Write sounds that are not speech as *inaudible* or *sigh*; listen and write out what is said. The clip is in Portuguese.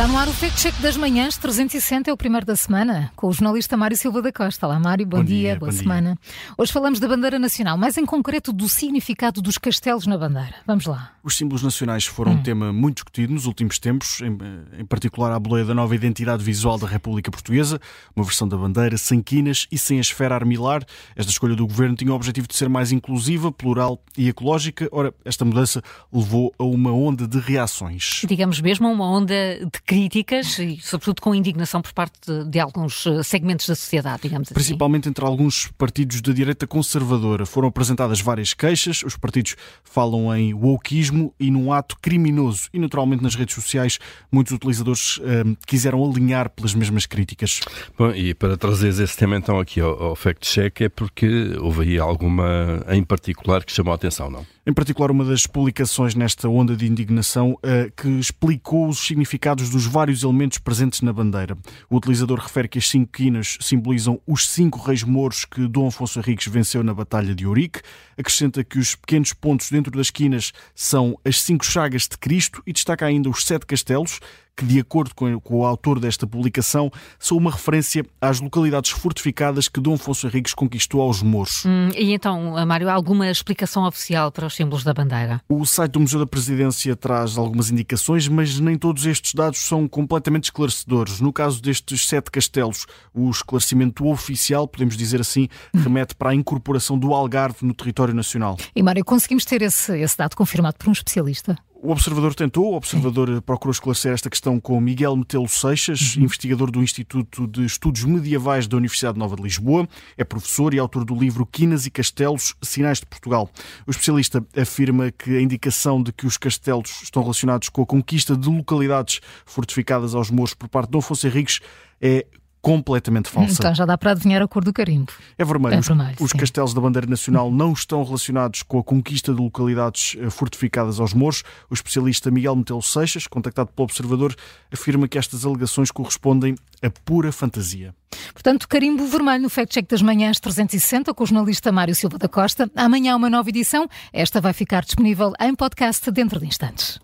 Está no ar o Fact Check das Manhãs 360, é o primeiro da semana, com o jornalista Mário Silva da Costa. Olá, Mário, bom, Bom dia, dia, boa bom semana. Hoje falamos da bandeira nacional, mais em concreto do significado dos castelos na bandeira. Vamos lá. Os símbolos nacionais foram Hum. um tema muito discutido nos últimos tempos, em, em particular a boleia da nova identidade visual da República Portuguesa, uma versão da bandeira sem quinas e sem a esfera armilar. Esta escolha do governo tinha o objetivo de ser mais inclusiva, plural e ecológica. Ora, esta mudança levou a uma onda de reações. digamos mesmo, uma onda de críticas e, sobretudo, com indignação por parte de, de alguns eh, segmentos da sociedade, digamos assim. Principalmente entre alguns partidos de direita conservadora. Foram apresentadas várias queixas, os partidos falam em wokeismo e num ato criminoso. E, naturalmente, nas redes sociais, muitos utilizadores hum, quiseram alinhar pelas mesmas críticas. Bom, e para trazeres esse tema então aqui ao, ao Fact Check é porque houve aí alguma em particular que chamou a atenção, não? Em particular, uma das publicações nesta onda de indignação eh, que explicou os significados dos vários elementos presentes na bandeira. O utilizador refere que as cinco quinas simbolizam os cinco reis mouros que Dom Afonso Henriques venceu na Batalha de Ourique. Acrescenta que os pequenos pontos dentro das quinas são as cinco chagas de Cristo e destaca ainda os sete castelos, que, de acordo com, o autor desta publicação, são uma referência às localidades fortificadas que Dom Afonso Henriques conquistou aos mouros. Hum, e então, Mário, alguma explicação oficial para os símbolos da bandeira? O site do Museu da Presidência traz algumas indicações, mas nem todos estes dados são completamente esclarecedores. No caso destes sete castelos, o esclarecimento oficial, podemos dizer assim, remete para a incorporação do Algarve no território nacional. E Mário, conseguimos ter esse, esse dado confirmado por um especialista? O observador tentou, o observador procurou esclarecer esta questão com Miguel Metelo Seixas, investigador do Instituto de Estudos Medievais da Universidade Nova de Lisboa. É professor e autor do livro Quinas e Castelos, Sinais de Portugal. O especialista afirma que a indicação de que os castelos estão relacionados com a conquista de localidades fortificadas aos mouros por parte de Dom Afonso Henriques é completamente falsa. Então já dá para adivinhar a cor do carimbo. É vermelho. É Os- vermelho, os sim. castelos da bandeira nacional *laughs* não estão relacionados com a conquista de localidades eh, fortificadas aos mouros. O especialista Miguel Metelo Seixas, contactado pelo Observador, afirma que estas alegações correspondem a pura fantasia. Portanto, carimbo vermelho no Fact Check das Manhãs 360 com o jornalista Mário Silva da Costa. Amanhã há uma nova edição. Esta vai ficar disponível em podcast dentro de instantes.